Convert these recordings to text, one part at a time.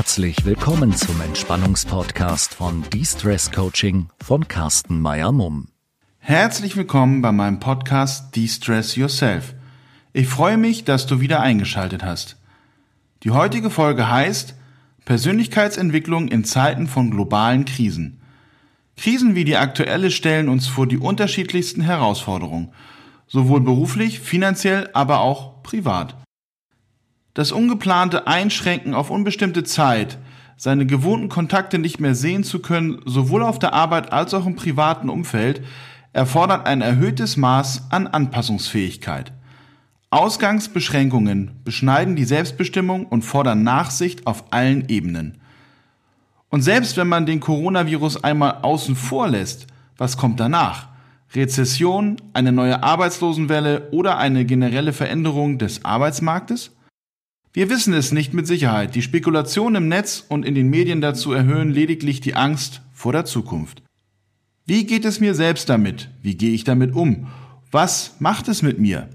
Herzlich willkommen zum Entspannungspodcast von De-Stress Coaching von Carsten Meyer-Mumm. Herzlich willkommen bei meinem Podcast De-Stress Yourself. Ich freue mich, dass du wieder eingeschaltet hast. Die heutige Folge heißt Persönlichkeitsentwicklung in Zeiten von globalen Krisen. Krisen wie die aktuelle stellen uns vor die unterschiedlichsten Herausforderungen, sowohl beruflich, finanziell, aber auch privat. Das ungeplante Einschränken auf unbestimmte Zeit, seine gewohnten Kontakte nicht mehr sehen zu können, sowohl auf der Arbeit als auch im privaten Umfeld, erfordert ein erhöhtes Maß an Anpassungsfähigkeit. Ausgangsbeschränkungen beschneiden die Selbstbestimmung und fordern Nachsicht auf allen Ebenen. Und selbst wenn man den Coronavirus einmal außen vor lässt, was kommt danach? Rezession, eine neue Arbeitslosenwelle oder eine generelle Veränderung des Arbeitsmarktes? Wir wissen es nicht mit Sicherheit. Die Spekulationen im Netz und in den Medien dazu erhöhen lediglich die Angst vor der Zukunft. Wie geht es mir selbst damit? Wie gehe ich damit um? Was macht es mit mir?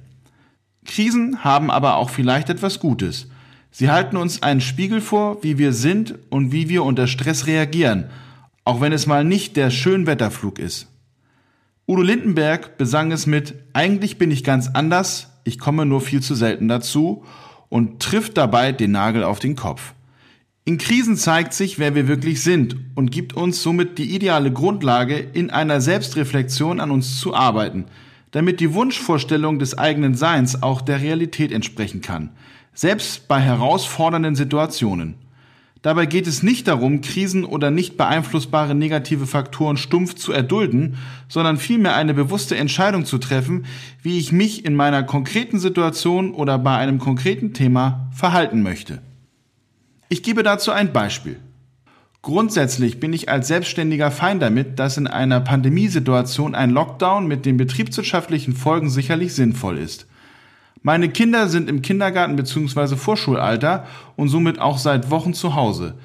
Krisen haben aber auch vielleicht etwas Gutes. Sie halten uns einen Spiegel vor, wie wir sind und wie wir unter Stress reagieren, auch wenn es mal nicht der Schönwetterflug ist. Udo Lindenberg besang es mit Eigentlich bin ich ganz anders, ich komme nur viel zu selten dazu und trifft dabei den Nagel auf den Kopf. In Krisen zeigt sich, wer wir wirklich sind und gibt uns somit die ideale Grundlage, in einer Selbstreflexion an uns zu arbeiten, damit die Wunschvorstellung des eigenen Seins auch der Realität entsprechen kann, selbst bei herausfordernden Situationen. Dabei geht es nicht darum, Krisen oder nicht beeinflussbare negative Faktoren stumpf zu erdulden, sondern vielmehr eine bewusste Entscheidung zu treffen, wie ich mich in meiner konkreten Situation oder bei einem konkreten Thema verhalten möchte. Ich gebe dazu ein Beispiel. Grundsätzlich bin ich als Selbstständiger fein damit, dass in einer Pandemiesituation ein Lockdown mit den betriebswirtschaftlichen Folgen sicherlich sinnvoll ist. Meine Kinder sind im Kindergarten bzw. Vorschulalter und somit auch seit Wochen zu Hause.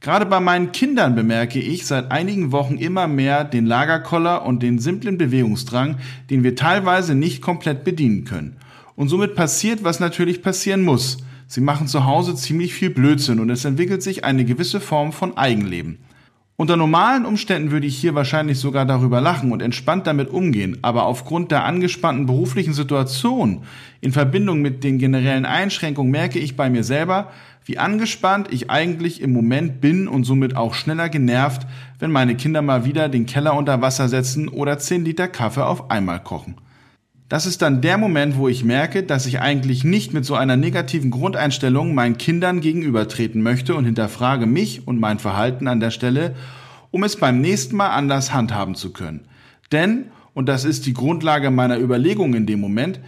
Gerade bei meinen Kindern bemerke ich seit einigen Wochen immer mehr den Lagerkoller und den simplen Bewegungsdrang, den wir teilweise nicht komplett bedienen können. Und somit passiert, was natürlich passieren muss. Sie machen zu Hause ziemlich viel Blödsinn und es entwickelt sich eine gewisse Form von Eigenleben. Unter normalen Umständen würde ich hier wahrscheinlich sogar darüber lachen und entspannt damit umgehen, aber aufgrund der angespannten beruflichen Situation in Verbindung mit den generellen Einschränkungen merke ich bei mir selber, wie angespannt ich eigentlich im Moment bin und somit auch schneller genervt, wenn meine Kinder mal wieder den Keller unter Wasser setzen oder 10 Liter Kaffee auf einmal kochen. Das ist dann der Moment, wo ich merke, dass ich eigentlich nicht mit so einer negativen Grundeinstellung meinen Kindern gegenübertreten möchte und hinterfrage mich und mein Verhalten an der Stelle, um es beim nächsten Mal anders handhaben zu können. Denn, und das ist die Grundlage meiner Überlegung in dem Moment,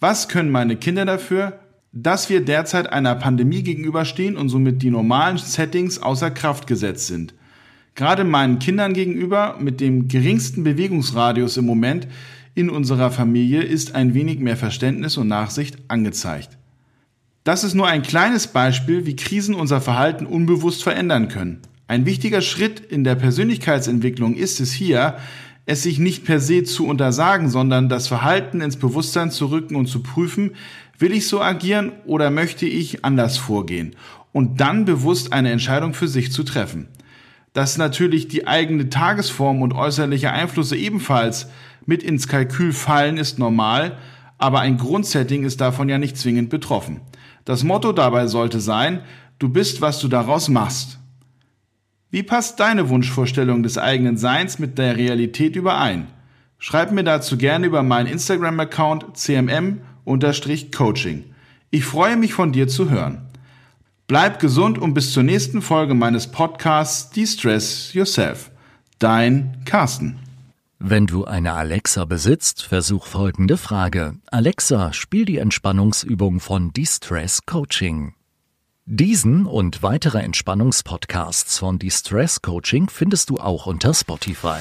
was können meine Kinder dafür, dass wir derzeit einer Pandemie gegenüberstehen und somit die normalen Settings außer Kraft gesetzt sind? Gerade meinen Kindern gegenüber mit dem geringsten Bewegungsradius im Moment in unserer Familie ist ein wenig mehr Verständnis und Nachsicht angezeigt. Das ist nur ein kleines Beispiel, wie Krisen unser Verhalten unbewusst verändern können. Ein wichtiger Schritt in der Persönlichkeitsentwicklung ist es hier, es sich nicht per se zu untersagen, sondern das Verhalten ins Bewusstsein zu rücken und zu prüfen, will ich so agieren oder möchte ich anders vorgehen und dann bewusst eine Entscheidung für sich zu treffen. Dass natürlich die eigene Tagesform und äußerliche Einflüsse ebenfalls mit ins Kalkül fallen ist normal, aber ein Grundsetting ist davon ja nicht zwingend betroffen. Das Motto dabei sollte sein, du bist, was du daraus machst. Wie passt deine Wunschvorstellung des eigenen Seins mit der Realität überein? Schreib mir dazu gerne über meinen Instagram-Account cmm-coaching. Ich freue mich von dir zu hören. Bleib gesund und bis zur nächsten Folge meines Podcasts De-Stress Yourself. Dein Carsten. Wenn du eine Alexa besitzt, versuch folgende Frage. Alexa, spiel die Entspannungsübung von Distress Coaching. Diesen und weitere Entspannungspodcasts von Distress Coaching findest du auch unter Spotify.